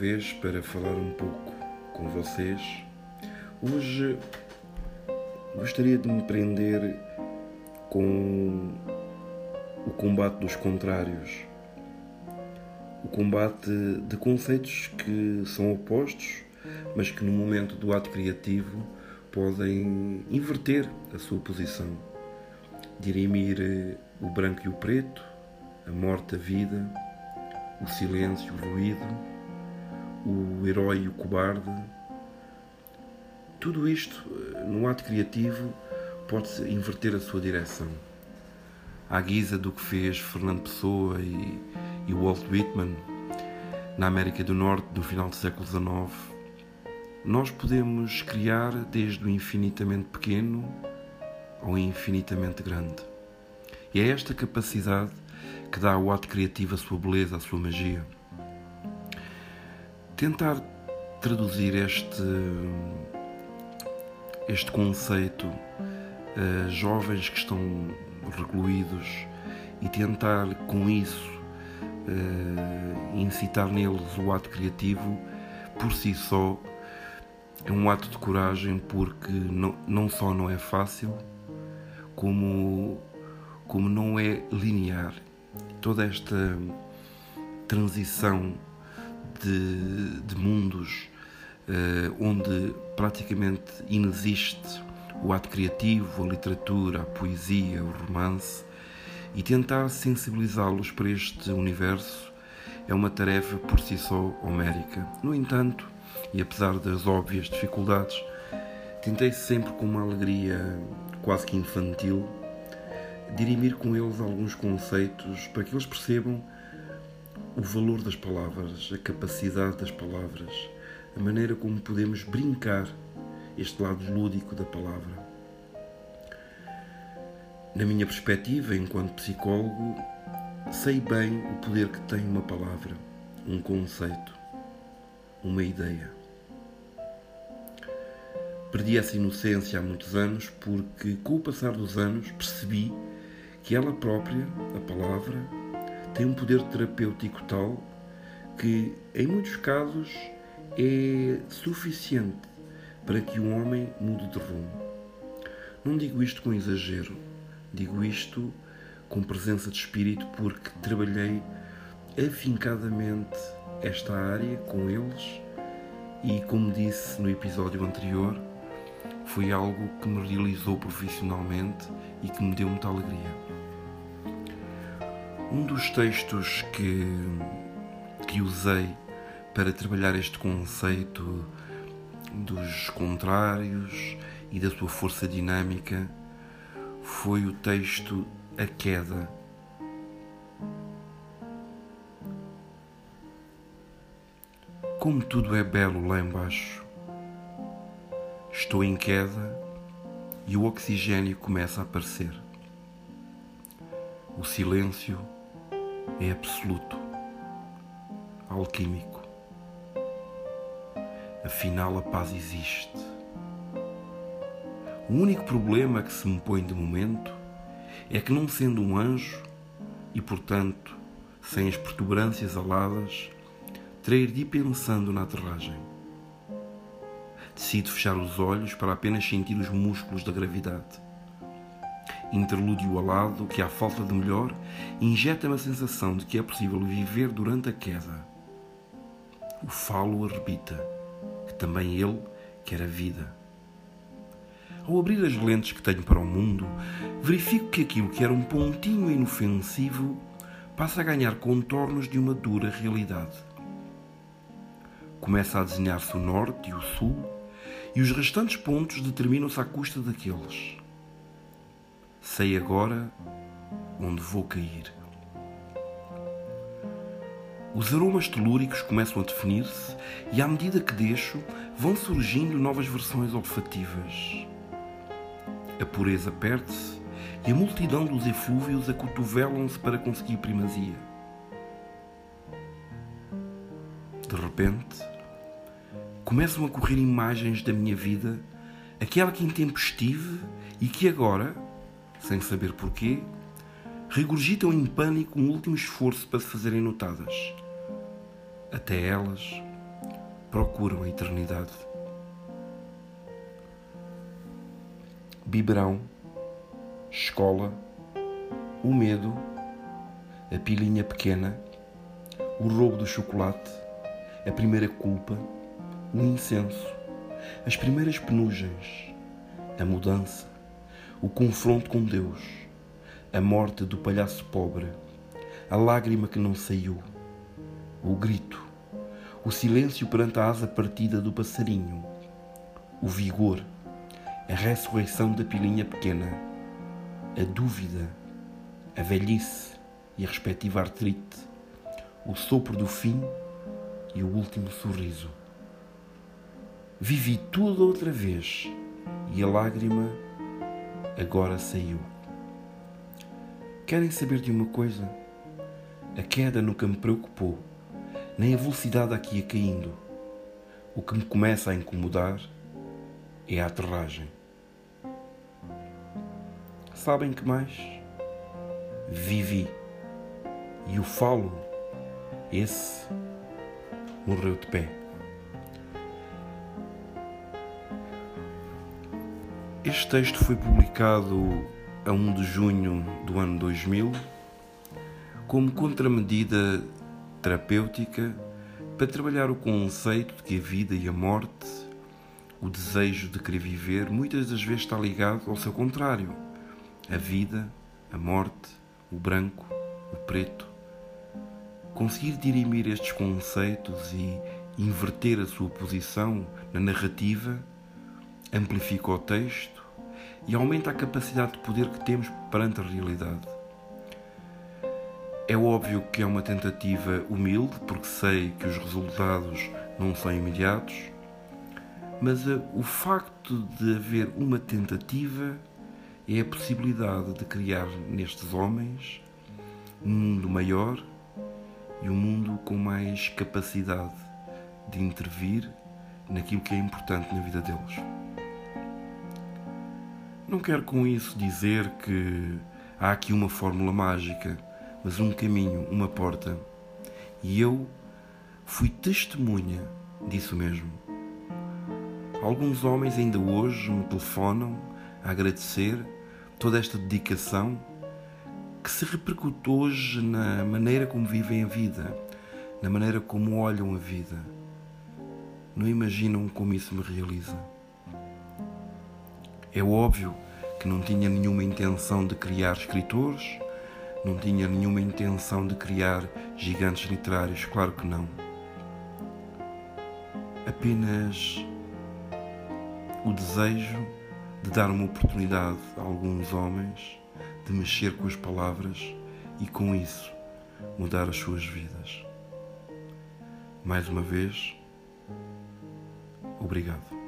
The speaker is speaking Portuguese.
vez para falar um pouco com vocês. Hoje gostaria de me prender com o combate dos contrários, o combate de conceitos que são opostos, mas que no momento do ato criativo podem inverter a sua posição, dirimir o branco e o preto, a morte, a vida o silêncio, o ruído, o herói e o cobarde. Tudo isto, no ato criativo, pode inverter a sua direção. À guisa do que fez Fernando Pessoa e, e Walt Whitman na América do Norte no final do século XIX, nós podemos criar desde o infinitamente pequeno ao infinitamente grande. E é esta capacidade que dá ao ato criativo a sua beleza, a sua magia. Tentar traduzir este, este conceito a jovens que estão recluídos e tentar com isso incitar neles o ato criativo por si só é um ato de coragem porque não, não só não é fácil como como não é linear. Toda esta transição de, de mundos uh, onde praticamente inexiste o ato criativo, a literatura, a poesia, o romance e tentar sensibilizá-los para este universo é uma tarefa por si só homérica. No entanto, e apesar das óbvias dificuldades, tentei sempre com uma alegria quase que infantil dirimir com eles alguns conceitos para que eles percebam o valor das palavras, a capacidade das palavras, a maneira como podemos brincar este lado lúdico da palavra. Na minha perspectiva, enquanto psicólogo, sei bem o poder que tem uma palavra, um conceito, uma ideia. Perdi essa inocência há muitos anos porque, com o passar dos anos, percebi que ela própria, a palavra, tem um poder terapêutico tal que, em muitos casos, é suficiente para que um homem mude de rumo. Não digo isto com exagero, digo isto com presença de espírito porque trabalhei afincadamente esta área com eles e, como disse no episódio anterior, foi algo que me realizou profissionalmente e que me deu muita alegria. Um dos textos que, que usei para trabalhar este conceito dos contrários e da sua força dinâmica foi o texto A Queda. Como tudo é belo lá embaixo Estou em queda e o oxigênio começa a aparecer. O silêncio é absoluto, alquímico. Afinal, a paz existe. O único problema que se me põe de momento é que, não sendo um anjo e, portanto, sem as protuberâncias aladas, terei de ir pensando na aterragem. Decido fechar os olhos para apenas sentir os músculos da gravidade. Interlúdio alado que, à falta de melhor, injeta-me a sensação de que é possível viver durante a queda. O falo arrebita, que também ele quer a vida. Ao abrir as lentes que tenho para o mundo, verifico que aquilo que era um pontinho inofensivo passa a ganhar contornos de uma dura realidade. Começa a desenhar-se o norte e o sul, e os restantes pontos determinam-se à custa daqueles. Sei agora onde vou cair. Os aromas telúricos começam a definir-se e, à medida que deixo, vão surgindo novas versões olfativas. A pureza perde-se e a multidão dos eflúvios acotovelam-se para conseguir primazia. De repente, começam a correr imagens da minha vida, aquela que em tempo estive e que agora, sem saber porquê, regurgitam em pânico um último esforço para se fazerem notadas. até elas, procuram a eternidade. Biberão, escola, o medo, a pilinha pequena, o roubo do chocolate, a primeira culpa, o incenso, as primeiras penugens, a mudança, o confronto com Deus, a morte do palhaço pobre, a lágrima que não saiu, o grito, o silêncio perante a asa partida do passarinho, o vigor, a ressurreição da pilinha pequena, a dúvida, a velhice e a respectiva artrite, o sopro do fim e o último sorriso. Vivi tudo outra vez e a lágrima agora saiu. Querem saber de uma coisa? A queda nunca me preocupou, nem a velocidade aqui ia caindo. O que me começa a incomodar é a aterragem. Sabem que mais? Vivi. E o falo, esse morreu de pé. Este texto foi publicado a 1 de junho do ano 2000 como contramedida terapêutica para trabalhar o conceito de que a vida e a morte, o desejo de querer viver, muitas das vezes está ligado ao seu contrário. A vida, a morte, o branco, o preto. Conseguir dirimir estes conceitos e inverter a sua posição na narrativa amplifica o texto e aumenta a capacidade de poder que temos perante a realidade. É óbvio que é uma tentativa humilde, porque sei que os resultados não são imediatos, mas eh, o facto de haver uma tentativa é a possibilidade de criar nestes homens um mundo maior e um mundo com mais capacidade de intervir naquilo que é importante na vida deles. Não quero com isso dizer que há aqui uma fórmula mágica, mas um caminho, uma porta. E eu fui testemunha disso mesmo. Alguns homens ainda hoje me telefonam a agradecer toda esta dedicação que se repercute hoje na maneira como vivem a vida, na maneira como olham a vida. Não imaginam como isso me realiza. É óbvio que não tinha nenhuma intenção de criar escritores, não tinha nenhuma intenção de criar gigantes literários, claro que não. Apenas o desejo de dar uma oportunidade a alguns homens de mexer com as palavras e com isso mudar as suas vidas. Mais uma vez, obrigado.